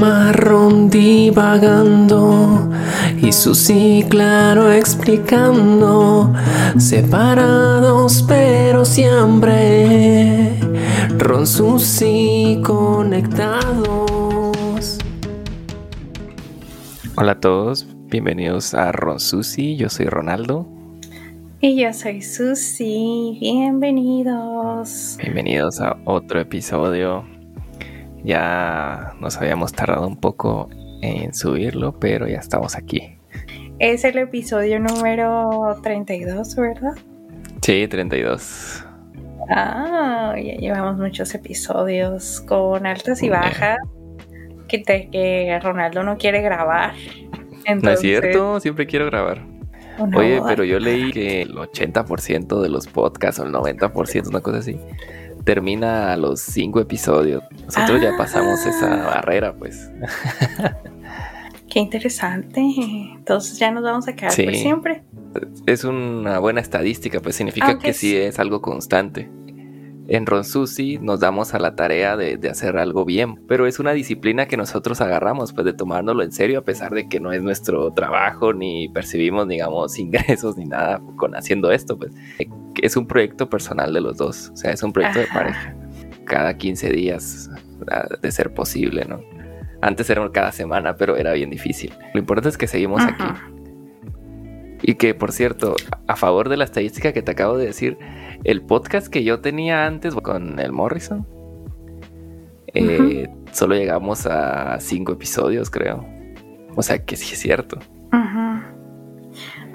marrón divagando y Susi claro explicando, separados pero siempre, Ron Susi conectados. Hola a todos, bienvenidos a Ron Susi, yo soy Ronaldo. Y yo soy Susi, bienvenidos. Bienvenidos a otro episodio ya nos habíamos tardado un poco en subirlo, pero ya estamos aquí. Es el episodio número 32, ¿verdad? Sí, 32. Ah, ya llevamos muchos episodios con altas y bajas. Que, que Ronaldo no quiere grabar. No es cierto, siempre quiero grabar. Oye, pero yo leí que el 80% de los podcasts o el 90%, una cosa así, termina a los cinco episodios. Nosotros ya pasamos esa ah. barrera, pues. Qué interesante. Entonces ya nos vamos a quedar por siempre. Es una buena estadística, pues significa que sí es algo constante. En Ronsusi nos damos a la tarea de, de, hacer algo bien, pero es una disciplina que nosotros agarramos, pues de tomárnoslo en serio, a pesar de que no es nuestro trabajo, ni percibimos, digamos, ingresos ni nada con haciendo esto, pues es un proyecto personal de los dos, o sea, es un proyecto de pareja. Cada 15 días, de ser posible, ¿no? Antes era cada semana, pero era bien difícil. Lo importante es que seguimos aquí. Y que, por cierto, a favor de la estadística que te acabo de decir, el podcast que yo tenía antes con el Morrison, eh, solo llegamos a cinco episodios, creo. O sea que sí es cierto.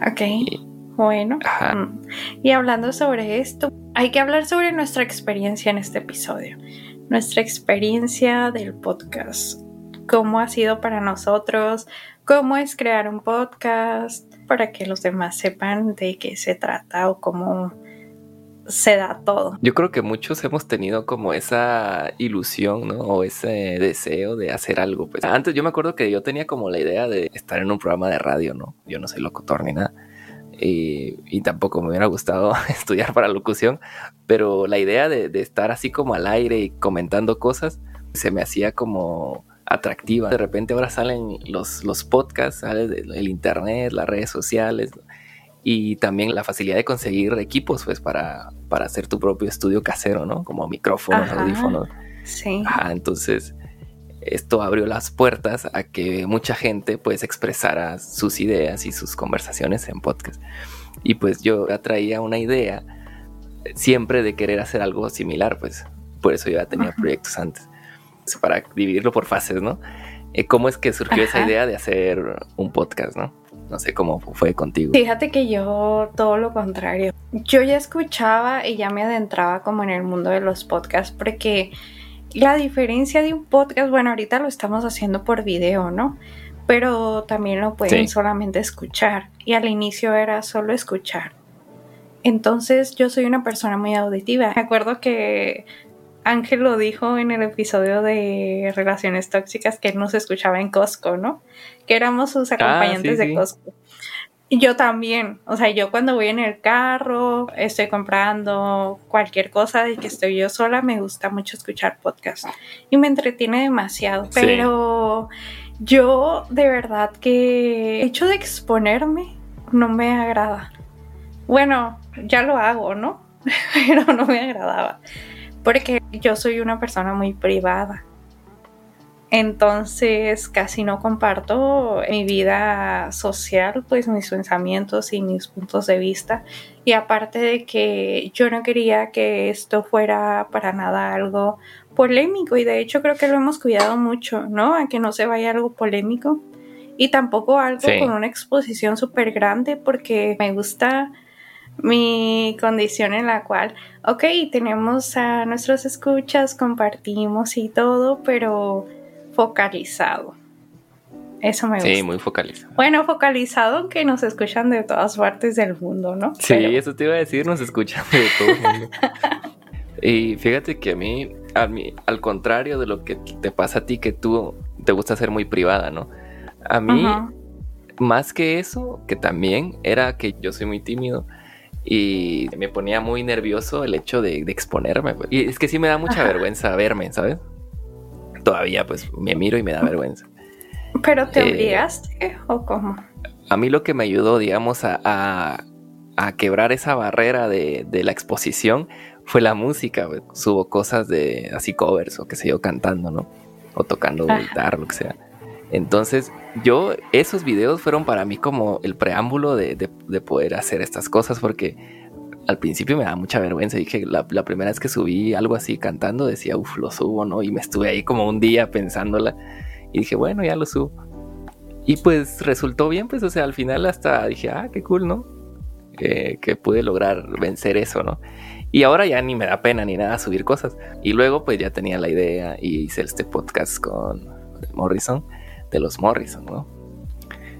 Ok. Bueno, mm, y hablando sobre esto, hay que hablar sobre nuestra experiencia en este episodio, nuestra experiencia del podcast, cómo ha sido para nosotros, cómo es crear un podcast, para que los demás sepan de qué se trata o cómo se da todo. Yo creo que muchos hemos tenido como esa ilusión, ¿no? O ese deseo de hacer algo. Pues antes yo me acuerdo que yo tenía como la idea de estar en un programa de radio, ¿no? Yo no soy locutor ni nada y, tampoco me hubiera gustado estudiar para locución, pero la idea de, estar así como al aire y comentando cosas se me hacía como atractiva. De repente ahora salen los, los podcasts, sale el internet, las redes sociales y también la facilidad de conseguir equipos pues para, para hacer tu propio estudio casero, ¿no? Como micrófonos, audífonos. Sí. entonces esto abrió las puertas a que mucha gente pues expresara sus ideas y sus conversaciones en podcast. Y pues yo traía una idea siempre de querer hacer algo similar, pues por eso yo ya tenía proyectos antes, para dividirlo por fases, ¿no? Eh, ¿Cómo es que surgió esa idea de hacer un podcast, no? No sé cómo fue contigo. Fíjate que yo todo lo contrario. Yo ya escuchaba y ya me adentraba como en el mundo de los podcasts porque la diferencia de un podcast, bueno, ahorita lo estamos haciendo por video, ¿no? Pero también lo pueden solamente escuchar. Y al inicio era solo escuchar. Entonces yo soy una persona muy auditiva. Me acuerdo que Ángel lo dijo en el episodio de Relaciones Tóxicas que él nos escuchaba en Costco, ¿no? Que éramos sus ah, acompañantes de Costco. Y yo también, o sea, yo cuando voy en el carro, estoy comprando cualquier cosa de que estoy yo sola, me gusta mucho escuchar podcast y me entretiene demasiado. Pero yo de verdad que el hecho de exponerme no me agrada. Bueno, ya lo hago, ¿no? Pero no me agradaba. Porque yo soy una persona muy privada. Entonces casi no comparto mi vida social, pues mis pensamientos y mis puntos de vista. Y aparte de que yo no quería que esto fuera para nada algo polémico y de hecho creo que lo hemos cuidado mucho, ¿no? A que no se vaya algo polémico y tampoco algo con una exposición súper grande porque me gusta mi condición en la cual, ok, tenemos a nuestros escuchas, compartimos y todo, pero focalizado. Eso me gusta. Sí, muy focalizado. Bueno, focalizado que nos escuchan de todas partes del mundo, ¿no? Sí, eso te iba a decir, nos escuchan de todo el mundo. y fíjate que a mí, a mí, al contrario de lo que te pasa a ti, que tú te gusta ser muy privada, ¿no? A mí, más que eso, que también era que yo soy muy tímido y me ponía muy nervioso el hecho de, exponerme. Pues. Y es que sí me da mucha vergüenza verme, ¿sabes? todavía pues me miro y me da vergüenza. ¿Pero te eh, obligaste o cómo? A mí lo que me ayudó, digamos, a, quebrar esa barrera de, la exposición fue la música. Subo cosas de así covers o que sé yo cantando, ¿no? O tocando guitarra, lo que sea. Entonces, yo, esos videos fueron para mí como el preámbulo de, poder hacer estas cosas porque al principio me daba mucha vergüenza. Dije, la, la primera vez que subí algo así cantando, decía, uff, lo subo, ¿no? Y me estuve ahí como un día pensándola y dije, bueno, ya lo subo. Y pues resultó bien, pues, o sea, al final hasta dije, ah, qué cool, ¿no? que pude lograr vencer eso, ¿no? Y ahora ya ni me da pena ni nada subir cosas. Y luego pues ya tenía la idea y hice este podcast con Morrison de los Morrison, ¿no?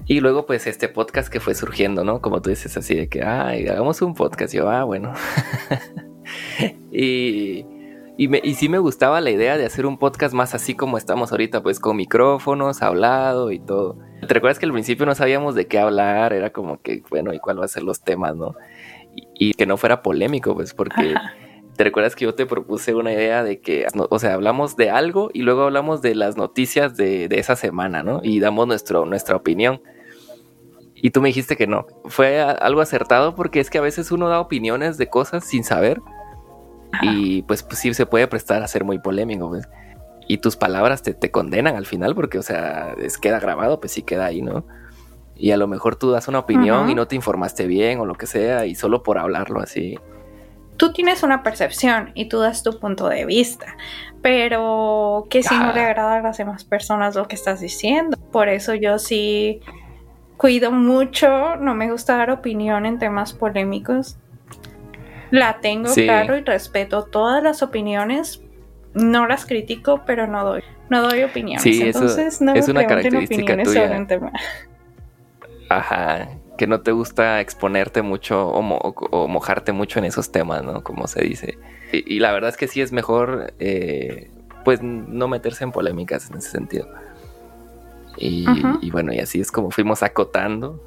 Y luego, pues, este podcast que fue surgiendo, ¿no? Como tú dices, así de que, ay, hagamos un podcast. yo, ah, bueno. y, y, me, sí me gustaba la idea de hacer un podcast más así como estamos ahorita, pues, con micrófonos, hablado y todo. ¿Te recuerdas que al principio no sabíamos de qué hablar? Era como que, bueno, ¿y cuál va a ser los temas, no? Y, que no fuera polémico, pues, porque... ¿Te recuerdas que yo te propuse una idea de que, o sea, hablamos de algo y luego hablamos de las noticias de, esa semana, ¿no? Y damos nuestro, nuestra opinión. Y tú me dijiste que no. Fue algo acertado porque es que a veces uno da opiniones de cosas sin saber. Y pues, pues, sí se puede prestar a ser muy polémico, pues. Y tus palabras te, te condenan al final porque, o sea, es, queda grabado, pues sí queda ahí, ¿no? Y a lo mejor tú das una opinión y no te informaste bien o lo que sea y solo por hablarlo así tú tienes una percepción y tú das tu punto de vista, pero que si no le agrada a las demás personas lo que estás diciendo. Por eso yo sí cuido mucho, no me gusta dar opinión en temas polémicos. La tengo claro y respeto todas las opiniones, no las critico, pero no doy, no doy opiniones. Sí, Entonces no es me una característica opiniones sobre un tema. Ajá, que no te gusta exponerte mucho o, mojarte mucho en esos temas, ¿no? Como se dice. Y, la verdad es que sí es mejor, eh, pues, no meterse en polémicas en ese sentido. Y, bueno, y así es como fuimos acotando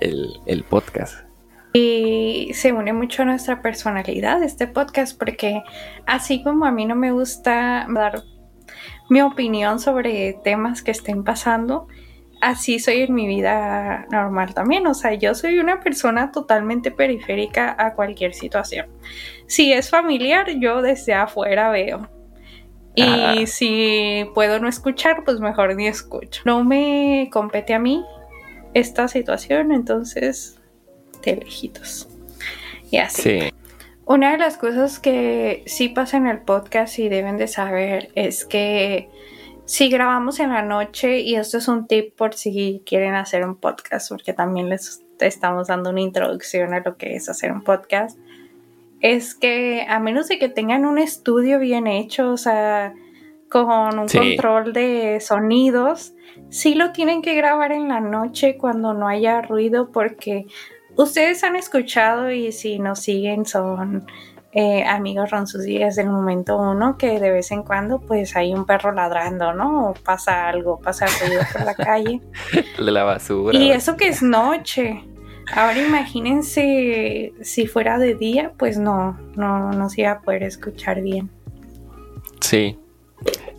el, podcast. Y se une mucho a nuestra personalidad este podcast porque así como a mí no me gusta dar mi opinión sobre temas que estén pasando, así soy en mi vida normal también. O sea, yo soy una persona totalmente periférica a cualquier situación. Si es familiar, yo desde afuera veo. Y si puedo no escuchar, pues mejor ni escucho. No me compete a mí esta situación, entonces de lejitos. Y así. Sí. Una de las cosas que sí pasa en el podcast y deben de saber es que si grabamos en la noche, y esto es un tip por si quieren hacer un podcast, porque también les estamos dando una introducción a lo que es hacer un podcast, es que a menos de que tengan un estudio bien hecho, o sea, con un control de sonidos, sí lo tienen que grabar en la noche cuando no haya ruido, porque ustedes han escuchado y si nos siguen son eh, amigos ronsusillas del momento uno que de vez en cuando pues hay un perro ladrando, ¿no? O pasa algo, pasa ruido por la calle. De la basura. Y eso que es noche. Ahora imagínense si fuera de día, pues no, no, no se iba a poder escuchar bien. Sí,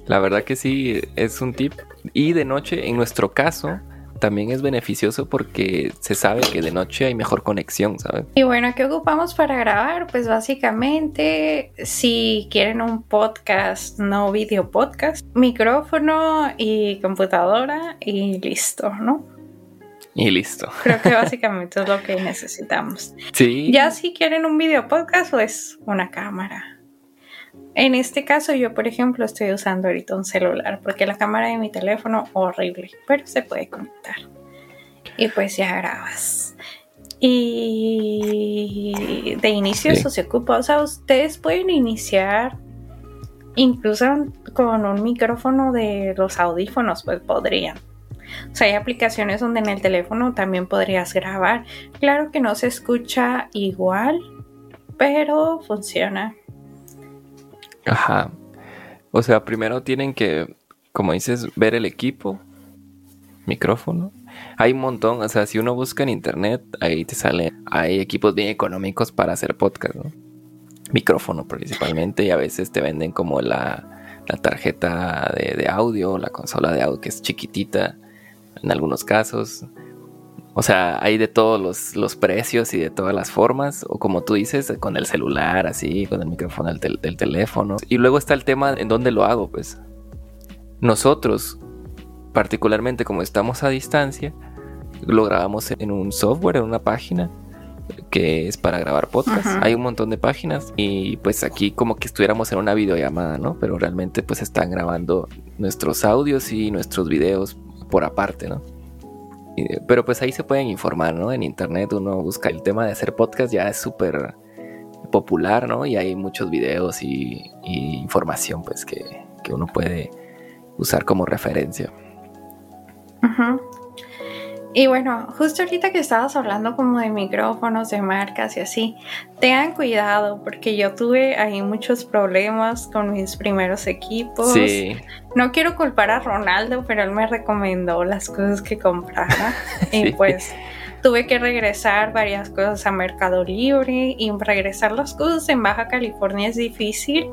la verdad que sí, es un tip. Y de noche, en nuestro caso, también es beneficioso porque se sabe que de noche hay mejor conexión, ¿sabes? Y bueno, ¿qué ocupamos para grabar? Pues básicamente, si quieren un podcast, no video podcast, micrófono y computadora y listo, ¿no? Y listo. Creo que básicamente es lo que necesitamos. Sí. Ya si quieren un video podcast, pues una cámara. En este caso yo, por ejemplo, estoy usando ahorita un celular porque la cámara de mi teléfono horrible, pero se puede conectar. Y pues ya grabas. Y de inicio eso se ocupa. O sea, ustedes pueden iniciar incluso con un micrófono de los audífonos, pues podrían. O sea, hay aplicaciones donde en el teléfono también podrías grabar. Claro que no se escucha igual, pero funciona. Ajá. O sea, primero tienen que, como dices, ver el equipo, micrófono. Hay un montón, o sea, si uno busca en internet, ahí te sale, hay equipos bien económicos para hacer podcast, ¿no? Micrófono principalmente, y a veces te venden como la, la tarjeta de, audio, la consola de audio que es chiquitita en algunos casos. O sea, hay de todos los, precios y de todas las formas, o como tú dices, con el celular, así, con el micrófono del, del teléfono. Y luego está el tema en dónde lo hago, pues. Nosotros, particularmente como estamos a distancia, lo grabamos en un software, en una página que es para grabar podcast. Hay un montón de páginas y pues aquí como que estuviéramos en una videollamada, ¿no? Pero realmente pues están grabando nuestros audios y nuestros videos por aparte, ¿no? Pero pues ahí se pueden informar, ¿no? En internet uno busca el tema de hacer podcast, ya es súper popular, ¿no? Y hay muchos videos y, información pues que, que, uno puede usar como referencia. Ajá. Y bueno, justo ahorita que estabas hablando como de micrófonos, de marcas y así, tengan cuidado porque yo tuve ahí muchos problemas con mis primeros equipos. Sí. No quiero culpar a Ronaldo, pero él me recomendó las cosas que comprara y pues tuve que regresar varias cosas a Mercado Libre y regresar las cosas en Baja California es difícil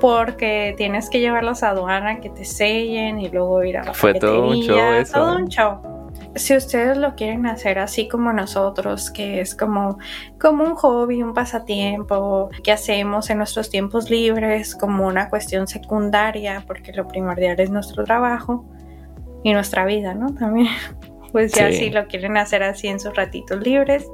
porque tienes que llevarlas a aduana que te sellen y luego ir a la Fue todo un show eso. Todo un show si ustedes lo quieren hacer así como nosotros, que es como, como un hobby, un pasatiempo que hacemos en nuestros tiempos libres, como una cuestión secundaria, porque lo primordial es nuestro trabajo y nuestra vida, ¿no? También, pues ya si lo quieren hacer así en sus ratitos libres,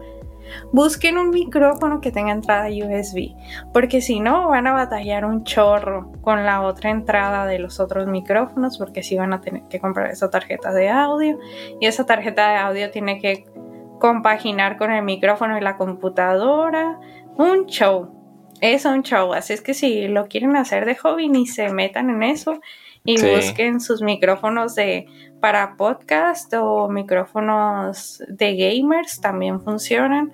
Busquen un micrófono que tenga entrada USB, porque si no van a batallar un chorro con la otra entrada de los otros micrófonos, porque si van a tener que comprar esa tarjeta de audio y esa tarjeta de audio tiene que compaginar con el micrófono y la computadora. Un show. Es un show. Así es que si lo quieren hacer de hobby, ni se metan en eso y busquen sus micrófonos de para podcast o micrófonos de gamers también funcionan.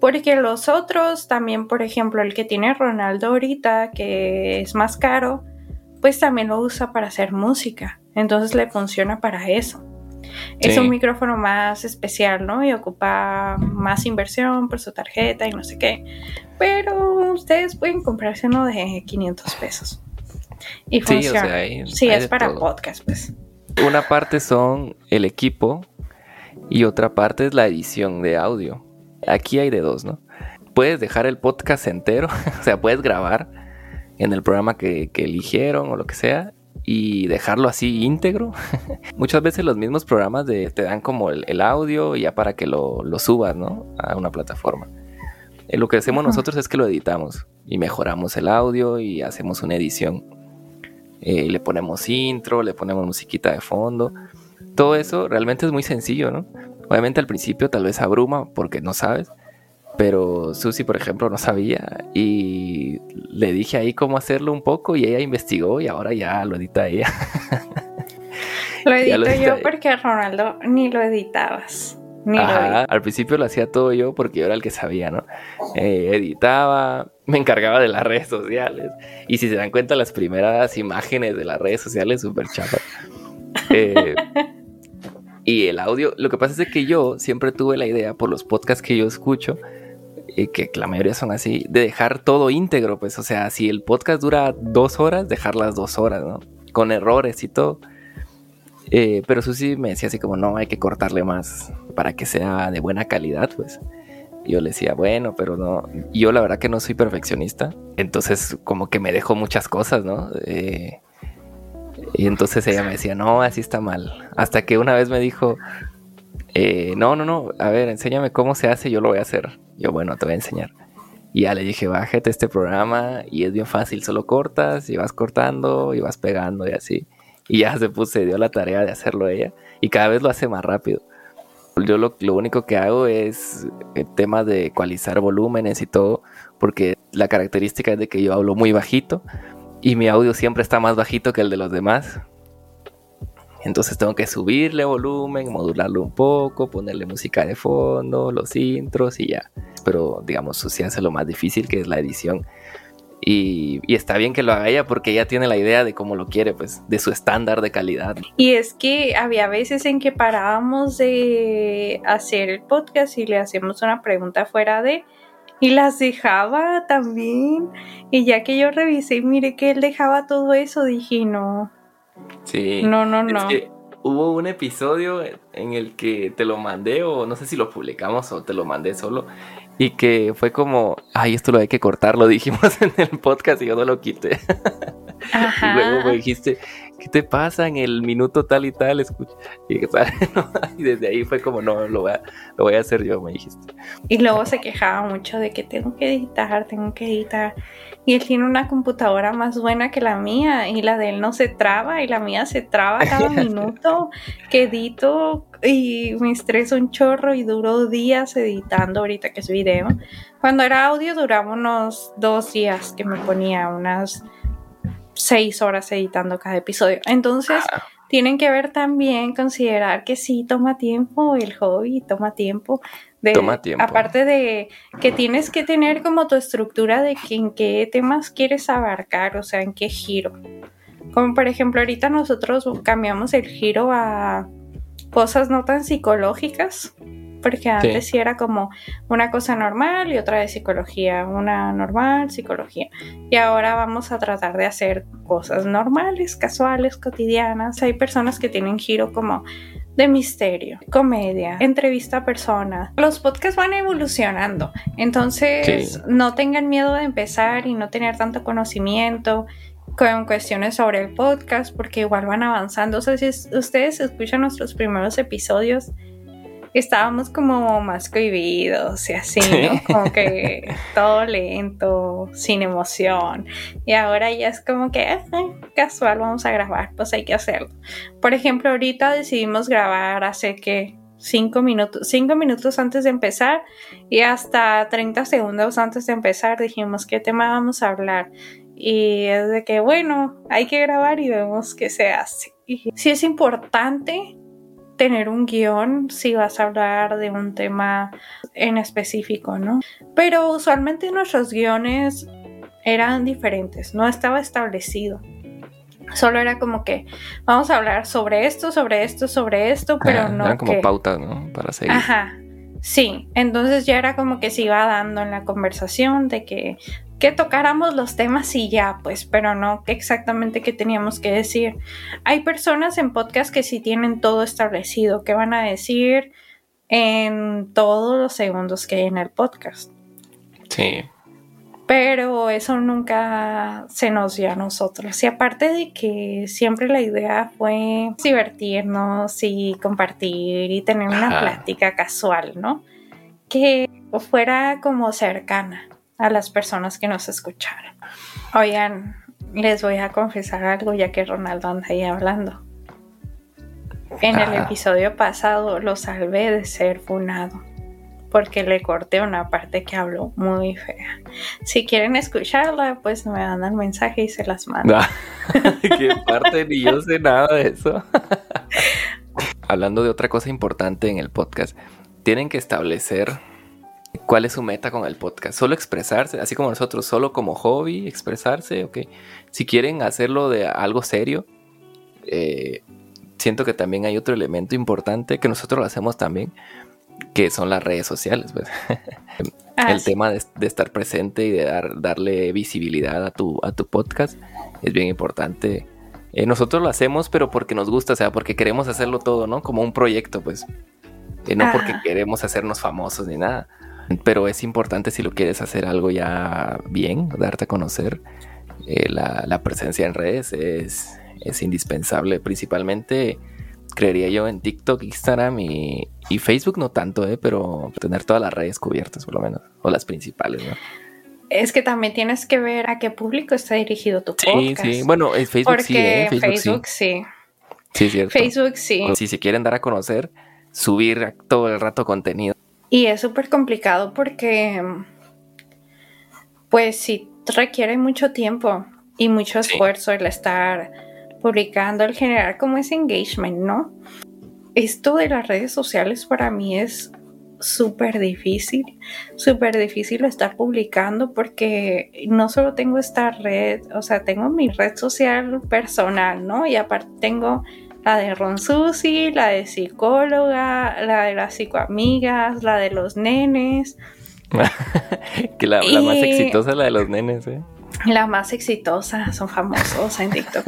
Porque los otros también, por ejemplo, el que tiene Ronaldo ahorita, que es más caro, pues también lo usa para hacer música. Entonces le funciona para eso. Es un micrófono más especial, ¿no? Y ocupa más inversión por su tarjeta y no sé qué. Pero ustedes pueden comprarse uno de 500 pesos. Y funciona. Sí, es para podcast, pues. Una parte son el equipo y otra parte es la edición de audio. Aquí hay de dos, ¿no? Puedes dejar el podcast entero, o sea, puedes grabar en el programa que, eligieron o lo que sea y dejarlo así íntegro. Muchas veces los mismos programas te dan como el, audio ya para que lo, subas, ¿no? A una plataforma. Eh, lo que hacemos nosotros es que lo editamos y mejoramos el audio y hacemos una edición eh, le ponemos intro, le ponemos musiquita de fondo. Todo eso realmente es muy sencillo, ¿no? Obviamente al principio tal vez abruma porque no sabes, pero Susi, por ejemplo, no sabía y le dije ahí cómo hacerlo un poco y ella investigó y ahora ya lo edita ella. lo edito yo porque Ronaldo ni lo editabas. Al principio lo hacía todo yo porque yo era el que sabía, ¿no? Eh, editaba, me encargaba de las redes sociales. Y si se dan cuenta, las primeras imágenes de las redes sociales, súper chapas. Eh, y el audio, lo que pasa es que yo siempre tuve la idea, por los podcasts que yo escucho, y que la mayoría son así, de dejar todo íntegro, pues, o sea, si el podcast dura dos horas, dejar las dos horas, ¿no? Con errores y todo. Eh, pero Susi me decía así como, no, hay que cortarle más para que sea de buena calidad, pues. Yo le decía, bueno, pero no, yo la verdad que no soy perfeccionista, entonces como que me dejó muchas cosas, ¿no? Eh, y entonces ella me decía, no, así está mal. Hasta que una vez me dijo, eh, no, no, no, a ver, enséñame cómo se hace, yo lo voy a hacer. Yo, bueno, te voy a enseñar. Y ya le dije, bájate este programa y es bien fácil, solo cortas y vas cortando y vas pegando y así. Y ya se puso, dio la tarea de hacerlo ella y cada vez lo hace más rápido. Yo lo, único que hago es el tema de ecualizar volúmenes y todo, porque la característica es de que yo hablo muy bajito y mi audio siempre está más bajito que el de los demás. Entonces tengo que subirle volumen, modularlo un poco, ponerle música de fondo, los intros y ya. Pero digamos, se hace lo más difícil que es la edición. Y, está bien que lo haga ella porque ella tiene la idea de cómo lo quiere, pues, de su estándar de calidad. Y es que había veces en que parábamos de hacer el podcast y le hacíamos una pregunta fuera de, y las dejaba también. Y ya que yo revisé y miré que él dejaba todo eso, dije, no. Sí. No, no, no. hubo un episodio en el que te lo mandé, o no sé si lo publicamos o te lo mandé solo, y que fue como, ay, esto lo hay que cortar, lo dijimos en el podcast y yo no lo quité. Y luego me dijiste, ¿qué te pasa en el minuto tal y tal? Escucha. Y, desde ahí fue como, no, lo voy, a, lo voy a hacer yo, me dijiste. Y luego se quejaba mucho de que tengo que editar, tengo que editar. Y él tiene una computadora más buena que la mía y la de él no se traba y la mía se traba cada minuto que edito y me estreso un chorro y duro días editando ahorita que es video. Cuando era audio duraba unos dos días que me ponía unas seis horas editando cada episodio. Entonces, ah. tienen que ver también, considerar que sí toma tiempo el hobby, toma tiempo. De, toma tiempo. Aparte de que tienes que tener como tu estructura de en qué temas quieres abarcar, o sea, en qué giro. Como por ejemplo, ahorita nosotros cambiamos el giro a cosas no tan psicológicas porque antes sí. era como una cosa normal y otra de psicología, una normal, psicología. Y ahora vamos a tratar de hacer cosas normales, casuales, cotidianas. Hay personas que tienen giro como de misterio, comedia, entrevista a personas. Los podcasts van evolucionando, entonces no tengan miedo de empezar y no tener tanto conocimiento con cuestiones sobre el podcast porque igual van avanzando. O sea, si ustedes escuchan nuestros primeros episodios, estábamos como más cohibidos y así, ¿no? Como que todo lento, sin emoción. Y ahora ya es como que casual, vamos a grabar, pues hay que hacerlo. Por ejemplo, ahorita decidimos grabar hace que cinco minutos, cinco minutos antes de empezar y hasta 30 segundos antes de empezar dijimos qué tema vamos a hablar. Y es de que, bueno, hay que grabar y vemos qué se hace. Y sí es importante tener un guion si vas a hablar de un tema en específico, ¿no? Pero usualmente nuestros guiones eran diferentes, no estaba establecido. Solo era como que vamos a hablar sobre esto, sobre esto, sobre esto, pero no. Eran como pautas, ¿no? Para seguir. Ajá. Sí, entonces ya era como que se iba dando en la conversación de que que tocáramos los temas y ya, pues, pero no exactamente qué teníamos que decir. Hay personas en podcast que sí tienen todo establecido, que van a decir en todos los segundos que hay en el podcast. Sí. Pero eso nunca se nos dio a nosotros. Y aparte de que siempre la idea fue divertirnos y compartir y tener una plática casual, ¿no? Que fuera como cercana a las personas que nos escucharon. Oigan, les voy a confesar algo ya que Ronaldo anda ahí hablando. En el episodio pasado lo salvé de ser funado porque le corté una parte que habló muy fea. Si quieren escucharla, pues me mandan mensaje y se las mando. ¿Qué parte? Ni yo sé nada de eso. Hablando de otra cosa importante en el podcast, tienen que establecer ¿Cuál es su meta con el podcast? Solo expresarse, así como nosotros, solo como hobby, expresarse, ok. Si quieren hacerlo de algo serio, eh, siento que también hay otro elemento importante que nosotros lo hacemos también, que son las redes sociales. Pues. Ah, el tema de, estar presente y de dar, darle visibilidad a tu, a tu podcast es bien importante. Eh, nosotros lo hacemos, pero porque nos gusta, o sea, porque queremos hacerlo todo, ¿no? Como un proyecto, pues. Eh, no porque queremos hacernos famosos ni nada. Pero es importante si lo quieres hacer algo ya bien, darte a conocer. Eh, la, presencia en redes es, es, indispensable, principalmente creería yo en TikTok, Instagram y, Facebook no tanto, eh, pero tener todas las redes cubiertas por lo menos, o las principales, ¿no? Es que también tienes que ver a qué público está dirigido tu podcast. Sí, sí, bueno, Facebook sí, ¿eh? Facebook, sí. Sí, cierto. Facebook sí. Si se quieren dar a conocer, subir todo el rato contenido y es súper complicado porque, pues sí, requiere mucho tiempo y mucho esfuerzo el estar publicando, el generar como ese engagement, ¿no? Esto de las redes sociales para mí es súper difícil, súper difícil estar publicando porque no solo tengo esta red, o sea, tengo mi red social personal, ¿no? Y aparte tengo la de Ron Susi, la de psicóloga, la de las psicoamigas, la de los nenes. que la, la, más exitosa es la de los nenes, ¿eh? La más exitosa, son famosos en TikTok.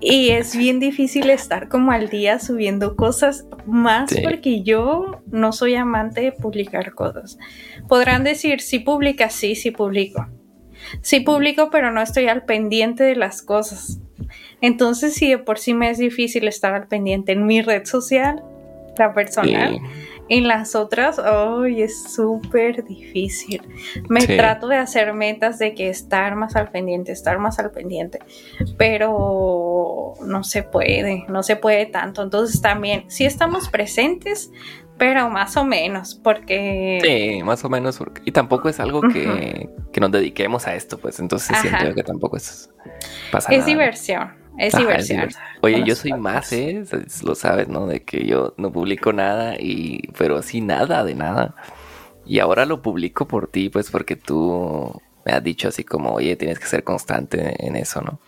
y es bien difícil estar como al día subiendo cosas, más porque yo no soy amante de publicar cosas. Podrán decir, si publicas, sí, sí publico. Sí publico, pero no estoy al pendiente de las cosas. Entonces, si de por sí me es difícil estar al pendiente en mi red social, la personal, en las otras, hoy es súper difícil. Me trato de hacer metas de que estar más al pendiente, estar más al pendiente, pero no se puede, no se puede tanto. Entonces también, sí estamos presentes, pero más o menos, porque... Sí, más o menos, porque... y tampoco es algo que, nos dediquemos a esto, pues entonces siento que tampoco es... Pasa es diversión. Es diversión. Oye, yo soy más, ¿eh? Lo sabes, ¿no? De que yo no publico nada y... Pero así nada, de nada. Y ahora lo publico por ti, pues porque tú me has dicho así como, oye, tienes que ser constante en eso, ¿no?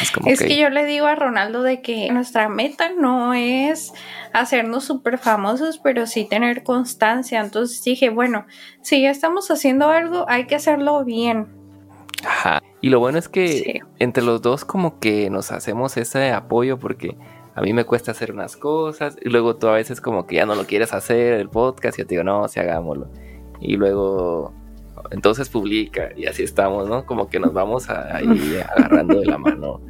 Es, como es que... yo le digo a Ronaldo de que nuestra meta no es hacernos súper famosos, pero sí tener constancia. Entonces dije, bueno, si ya estamos haciendo algo, hay que hacerlo bien. Ajá. Y lo bueno es que entre los dos como que nos hacemos ese apoyo porque a mí me cuesta hacer unas cosas y luego tú a veces como que ya no lo quieres hacer el podcast y yo te digo, no, si hagámoslo. Y luego entonces publica y así estamos, ¿no? Como que nos vamos ahí agarrando de la mano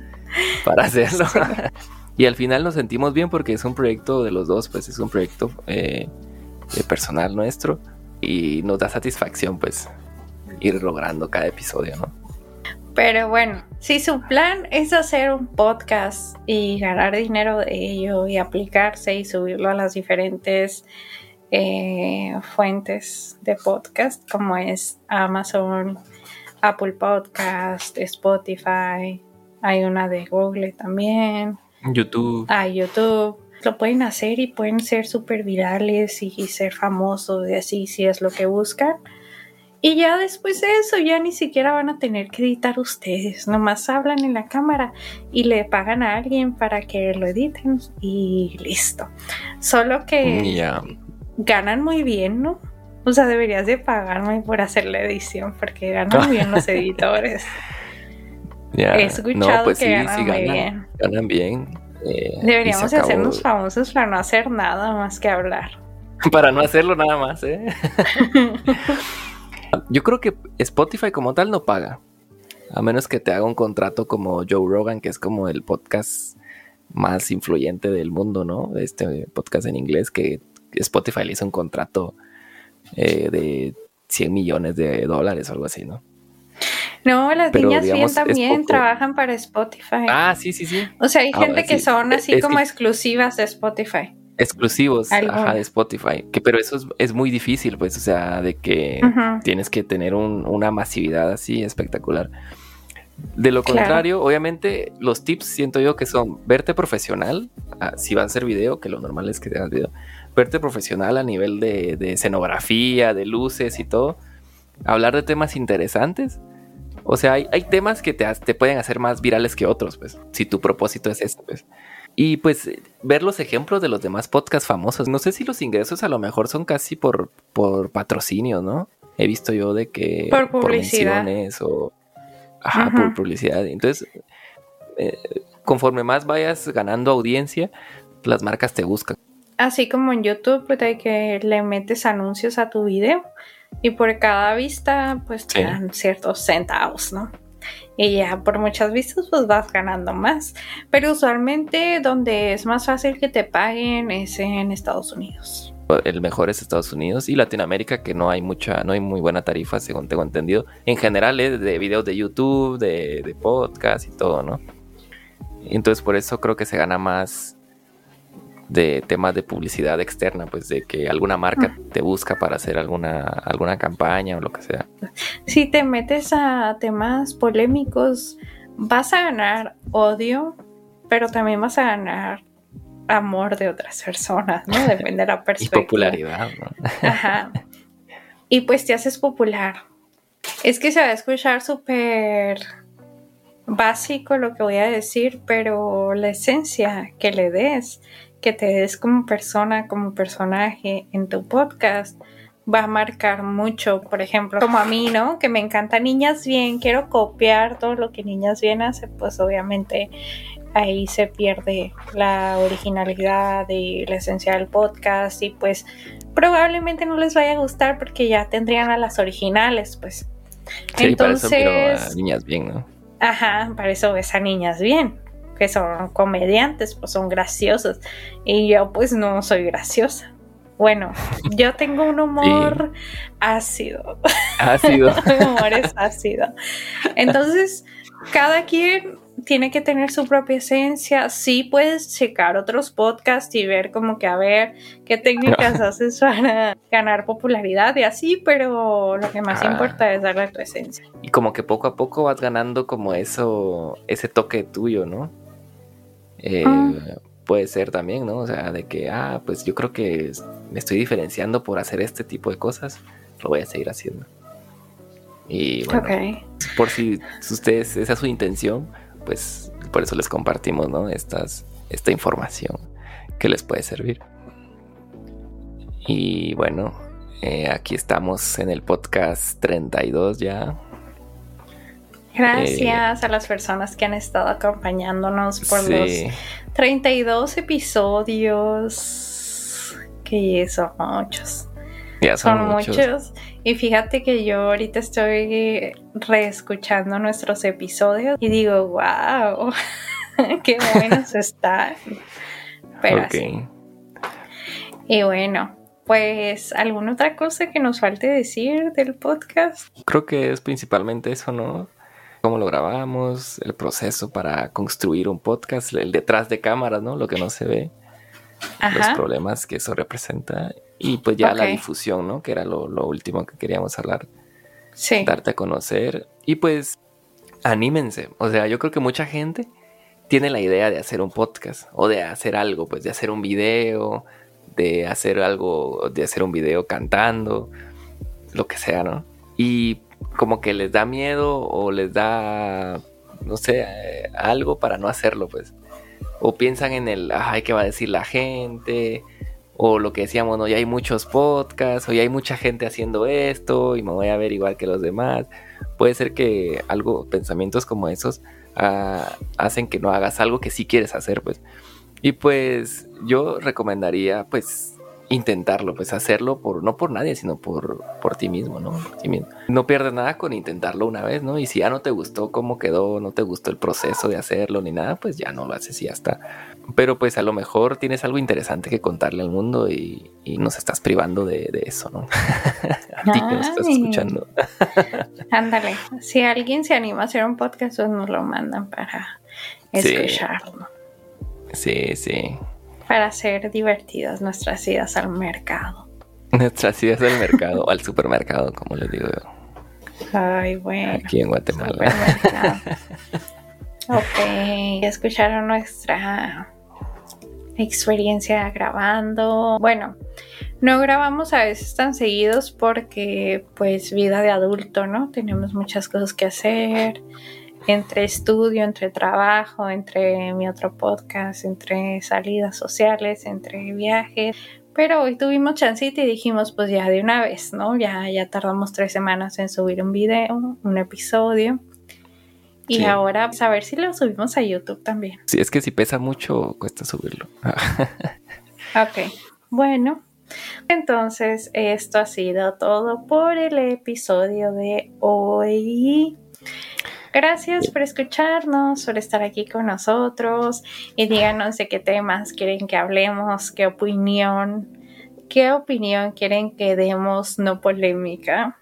para hacerlo. y al final nos sentimos bien porque es un proyecto de los dos, pues es un proyecto eh, personal nuestro y nos da satisfacción pues ir logrando cada episodio, ¿no? Pero bueno, si su plan es hacer un podcast y ganar dinero de ello y aplicarse y subirlo a las diferentes eh, fuentes de podcast como es Amazon, Apple Podcast, Spotify, hay una de Google también. YouTube. Ah, YouTube. Lo pueden hacer y pueden ser súper virales y, y ser famosos y así si es lo que buscan. Y ya después de eso, ya ni siquiera van a tener que editar ustedes. Nomás hablan en la cámara y le pagan a alguien para que lo editen y listo. Solo que ganan muy bien, ¿no? O sea, deberías de pagarme por hacer la edición porque ganan bien los editores. He escuchado pues que ganan, muy bien. Ganan bien. Eh, Deberíamos hacernos famosos para no hacer nada más que hablar. para no hacerlo nada más, ¿eh? Yo creo que Spotify como tal no paga. A menos que te haga un contrato como Joe Rogan, que es como el podcast más influyente del mundo, ¿no? Este podcast en inglés, que Spotify le hizo un contrato eh, de 100 millones de dólares o algo así, ¿no? No, las niñas bien también trabajan para Spotify. Ah, sí, sí, sí. O sea, hay ah, gente que son así como exclusivas de Spotify exclusivos de Spotify. Que, pero eso es, muy difícil, pues, o sea, de que tienes que tener una masividad así espectacular. De lo contrario, obviamente, los tips siento yo que son verte profesional, ah, si va a hacer video, que lo normal es que tengas video, verte profesional a nivel de, escenografía, de luces y todo, hablar de temas interesantes. O sea, hay, temas que te, te, pueden hacer más virales que otros, pues, si tu propósito es este, pues. Y pues ver los ejemplos de los demás podcasts famosos. No sé si los ingresos a lo mejor son casi por, por patrocinio, ¿no? He visto yo de que... Por publicidad. o... Ajá, por publicidad. Entonces, eh, conforme más vayas ganando audiencia, las marcas te buscan. Así como en YouTube, pues hay que le metes anuncios a tu video y por cada vista, pues te dan ciertos centavos, ¿no? Y ya por muchas vistas pues vas ganando más. Pero usualmente donde es más fácil que te paguen es en Estados Unidos. El mejor es Estados Unidos y Latinoamérica que no hay mucha, no hay muy buena tarifa según tengo entendido. En general es de videos de YouTube, de, de podcast y todo, ¿no? Entonces por eso creo que se gana más de temas de publicidad externa, pues de que alguna marca te busca para hacer alguna, alguna campaña o lo que sea. Si te metes a temas polémicos, vas a ganar odio, pero también vas a ganar amor de otras personas, ¿no? Depende de la perspectiva. y popularidad, ¿no? Ajá. Y pues te haces popular. Es que se va a escuchar súper básico lo que voy a decir, pero la esencia que le des que te des como persona, como personaje en tu podcast, va a marcar mucho, por ejemplo, como a mí, ¿no? Que me encanta Niñas Bien, quiero copiar todo lo que Niñas Bien hace, pues obviamente ahí se pierde la originalidad y la esencia del podcast y pues probablemente no les vaya a gustar porque ya tendrían a las originales, pues. Entonces, para eso a niñas bien, ¿no? Ajá, para eso ves a niñas bien, que son comediantes, pues son graciosos. Y yo pues no soy graciosa. Bueno, yo tengo un humor ácido. Ácido. Mi humor es ácido. Entonces, cada quien tiene que tener su propia esencia. Sí puedes checar otros podcasts y ver como que a ver qué técnicas haces para ganar popularidad y así, pero lo que más importa es darle tu esencia. Y como que poco a poco vas ganando como eso, ese toque tuyo, ¿no? Eh, puede ser también, ¿no? O sea, de que, ah, pues yo creo que me estoy diferenciando por hacer este tipo de cosas, lo voy a seguir haciendo. Y bueno, por si ustedes, esa es su intención, pues por eso les compartimos, ¿no? Estas, esta información que les puede servir. Y bueno, eh, aquí estamos en el podcast 32 ya. Gracias a las personas que han estado acompañándonos por los 32 episodios. Que son muchos. Ya son, muchos. Y fíjate que yo ahorita estoy reescuchando nuestros episodios y digo, wow, qué buenos están. Pero Y bueno, pues, ¿alguna otra cosa que nos falte decir del podcast? Creo que es principalmente eso, ¿no? Cómo lo grabamos, el proceso para construir un podcast, el detrás de cámaras, ¿no? Lo que no se ve, los problemas que eso representa y pues ya la difusión, ¿no? Que era lo, último que queríamos hablar. Sí. Darte a conocer. Y pues anímense. O sea, yo creo que mucha gente tiene la idea de hacer un podcast o de hacer algo, pues de hacer un video, de hacer algo, de hacer un video cantando, lo que sea, ¿no? Y como que les da miedo o les da, no sé, algo para no hacerlo, pues. O piensan en el, ay, ¿qué va a decir la gente? o lo que decíamos, no, ya hay muchos podcasts, o ya hay mucha gente haciendo esto, y me voy a ver igual que los demás. Puede ser que algo, pensamientos como esos, ah, hacen que no hagas algo que sí quieres hacer, pues. Y pues yo recomendaría, pues, intentarlo, pues hacerlo por, no por nadie, sino por, por ti mismo, ¿no? No pierdes nada con intentarlo una vez, ¿no? Y si ya no te gustó cómo quedó, no te gustó el proceso de hacerlo ni nada, pues ya no lo haces y ya está. Pero pues a lo mejor tienes algo interesante que contarle al mundo y, nos estás privando de, eso, ¿no? a ti que nos estás escuchando. Ándale, si alguien se anima a hacer un podcast, pues nos lo mandan para escucharlo. Sí, sí para hacer divertidas nuestras idas al mercado. Nuestras idas al mercado, al supermercado, como les digo yo. Ay, bueno. Aquí en Guatemala. ok, escucharon nuestra experiencia grabando. Bueno, no grabamos a veces tan seguidos porque pues vida de adulto, ¿no? Tenemos muchas cosas que hacer entre estudio, entre trabajo, entre mi otro podcast, entre salidas sociales, entre viajes. Pero hoy tuvimos chancita y dijimos, pues ya de una vez, ¿no? Ya, ya tardamos tres semanas en subir un video, un episodio. Y ahora, pues, a ver si lo subimos a YouTube también. Sí, es que si pesa mucho, cuesta subirlo. ok, bueno. Entonces, esto ha sido todo por el episodio de hoy. Gracias por escucharnos, por estar aquí con nosotros y díganos de qué temas quieren que hablemos, qué opinión, qué opinión quieren que demos no polémica.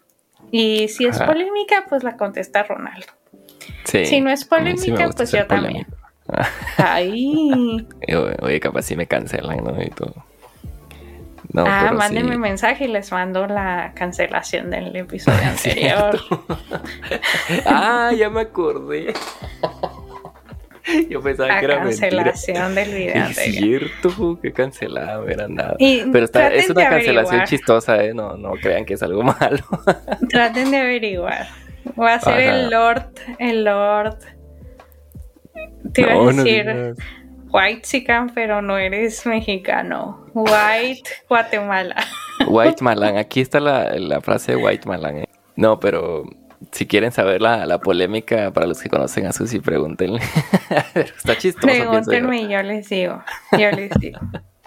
Y si es polémica, pues la contesta Ronaldo. Si no es polémica, pues yo también. Ahí. Oye, capaz si me cancelan, ¿no? Y todo ah, mándenme un mensaje y les mando la cancelación del episodio anterior. ah, ya me acordé. Yo pensaba que era cancelación del video Es cierto, que cancelado era nada. Pero es una cancelación chistosa, ¿eh? No, no crean que es algo malo. traten de averiguar. Va a ser el Lord, el Lord. Te iba a decir white chican, pero no eres mexicano. White Guatemala. White Malan, aquí está la, frase de White Malan. ¿eh? No, pero si quieren saber la, polémica, para los que conocen a Susi, pregúntenle. Está chistoso. Pregúntenme y yo les digo. Yo les digo.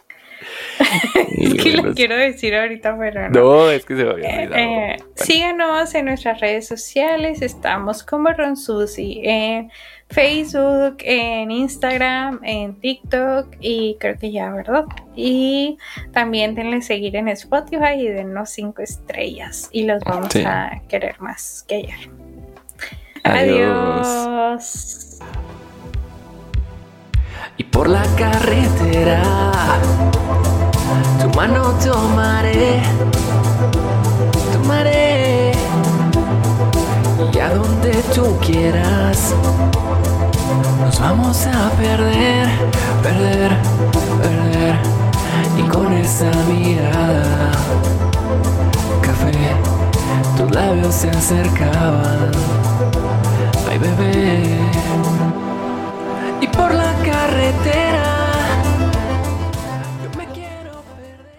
es que lo quiero decir ahorita, pero no. No, es que se me había olvidado. Eh, síganos en nuestras redes sociales. Estamos como Ron Susi en Facebook, en Instagram, en TikTok y creo que ya, ¿verdad? Y también denle seguir en Spotify y denos cinco estrellas y los vamos a querer más que ayer. Adiós. Y por la carretera mano tomaré, tomaré y a donde tú quieras. Nos vamos a perder, perder, perder y con esa mirada café tus labios se acercaban. Ay bebé y por la carretera